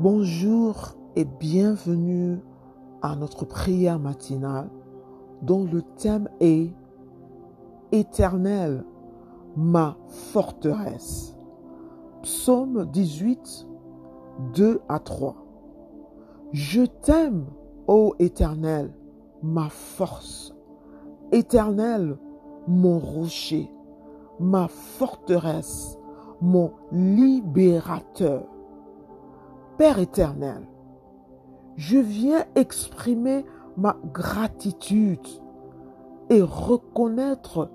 Bonjour et bienvenue à notre prière matinale dont le thème est Éternel, ma forteresse. Psaume 18, 2 à 3. Je t'aime, ô Éternel, ma force. Éternel, mon rocher, ma forteresse, mon libérateur. Père éternel, je viens exprimer ma gratitude et reconnaître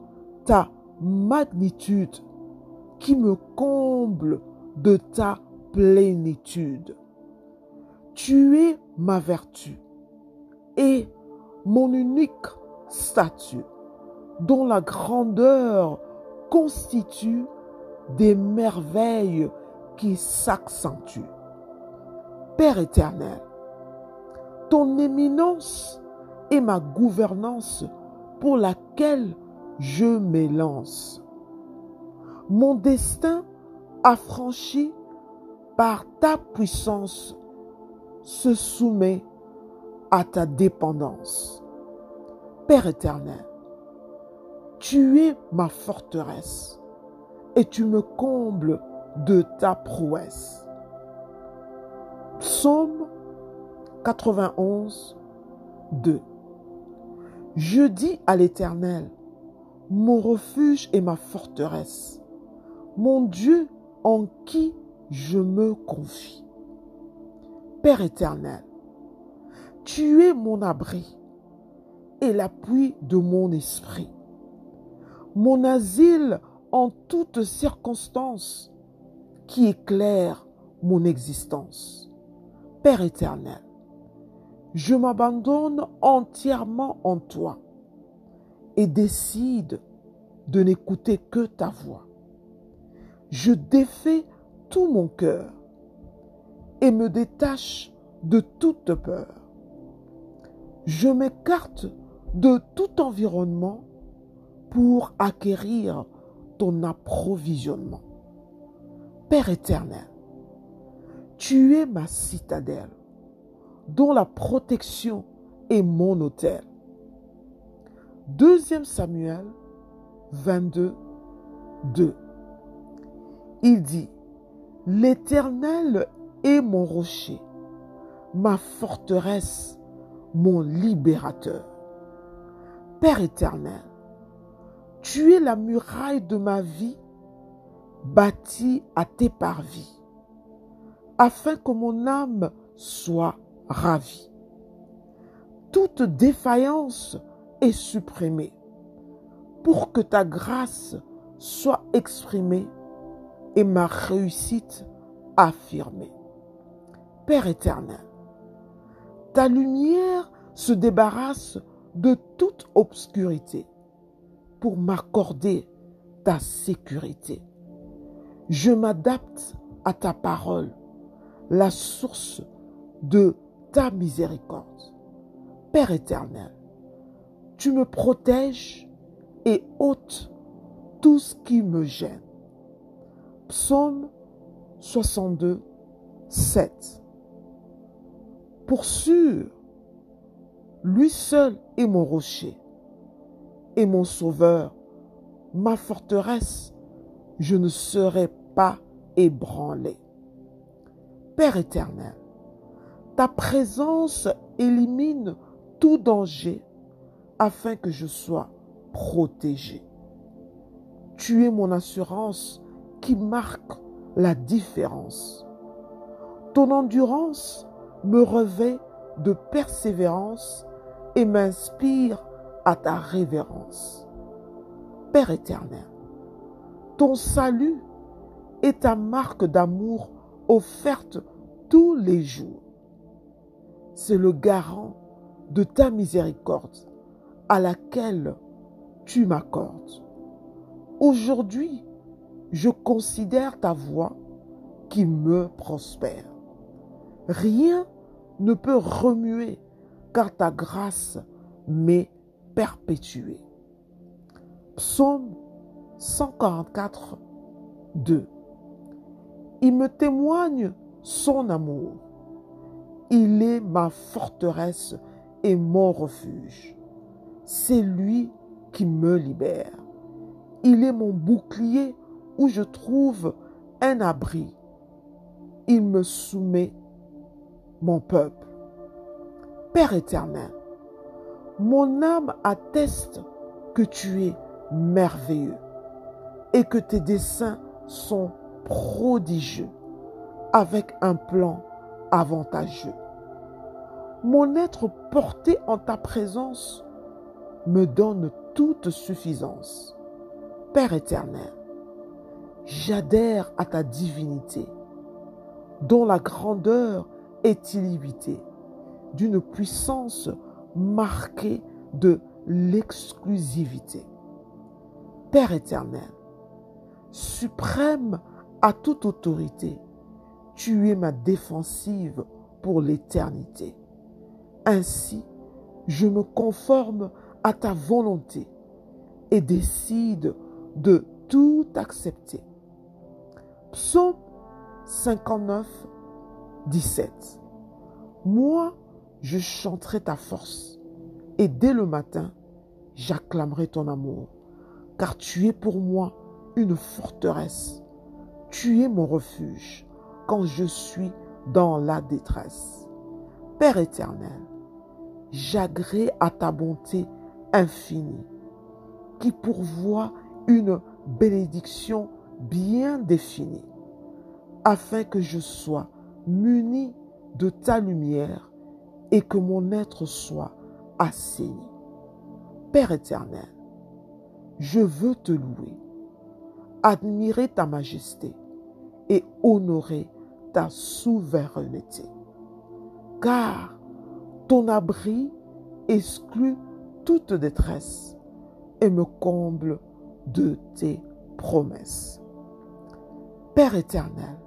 ta magnitude qui me comble de ta plénitude. Tu es ma vertu et mon unique statut dont la grandeur constitue des merveilles qui s'accentuent. Père éternel, ton éminence est ma gouvernance pour laquelle je m'élance. Mon destin affranchi par ta puissance se soumet à ta dépendance. Père éternel, tu es ma forteresse et tu me combles de ta prouesse. Psaume 91, 2. Je dis à l'Éternel, mon refuge et ma forteresse, mon Dieu en qui je me confie. Père éternel, tu es mon abri et l'appui de mon esprit, mon asile en toutes circonstances qui éclaire mon existence. Père éternel, je m'abandonne entièrement en toi et décide de n'écouter que ta voix. Je défais tout mon cœur et me détache de toute peur. Je m'écarte de tout environnement pour acquérir ton approvisionnement. Père éternel, tu es ma citadelle, dont la protection est mon hôtel. Deuxième Samuel 22, 2. Il dit, L'Éternel est mon rocher, ma forteresse, mon libérateur. Père éternel, tu es la muraille de ma vie, bâtie à tes parvis, afin que mon âme soit ravie. Toute défaillance est supprimée pour que ta grâce soit exprimée et ma réussite affirmée. Père éternel, ta lumière se débarrasse de toute obscurité pour m'accorder ta sécurité. Je m'adapte à ta parole, la source de ta miséricorde. Père éternel, tu me protèges et ôtes tout ce qui me gêne. Psaume 62, 7. Pour sûr, lui seul est mon rocher et mon sauveur, ma forteresse, je ne serai pas ébranlé. Père éternel, ta présence élimine tout danger afin que je sois protégé. Tu es mon assurance qui marque la différence. Ton endurance me revêt de persévérance et m'inspire à ta révérence. Père éternel, ton salut est ta marque d'amour offerte tous les jours. C'est le garant de ta miséricorde à laquelle tu m'accordes. Aujourd'hui, je considère ta voix qui me prospère. Rien ne peut remuer car ta grâce m'est perpétuée. Psaume 144, 2. Il me témoigne son amour Il est ma forteresse et mon refuge. C'est lui qui me libère. Il est mon bouclier où je trouve un abri. Il me soumet mon peuple. Père éternel, mon âme atteste que tu es merveilleux et que tes desseins sont prodigieux avec un plan avantageux. Mon être porté en ta présence me donne toute suffisance. Père éternel, j'adhère à ta divinité, dont la grandeur est illimitée, d'une puissance marquée de l'exclusivité. Père éternel, suprême à toute autorité, tu es ma défensive pour l'éternité. Ainsi, je me conforme à ta volonté et décide de tout accepter. Psaume 59, 17. Moi, je chanterai ta force et dès le matin, j'acclamerai ton amour, car tu es pour moi une forteresse. Tu es mon refuge quand je suis dans la détresse. Père éternel, j'agrée à ta bonté infinie qui pourvoit une bénédiction bien définie afin que je sois muni de ta lumière et que mon être soit assaini. Père éternel, je veux te louer, admirer ta majesté et honorer ta souveraineté. Car ton abri exclut toute détresse et me comble de tes promesses. Père éternel,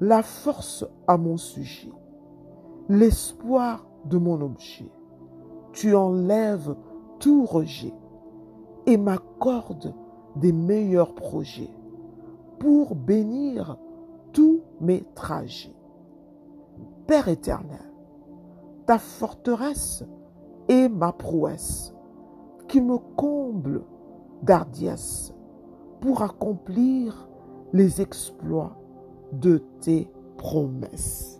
la force à mon sujet, l'espoir de mon objet, tu enlèves tout rejet et m'accordes des meilleurs projets pour bénir tous mes trajets. Père éternel, ta forteresse est ma prouesse qui me comble d'hardiesse pour accomplir les exploits de tes promesses.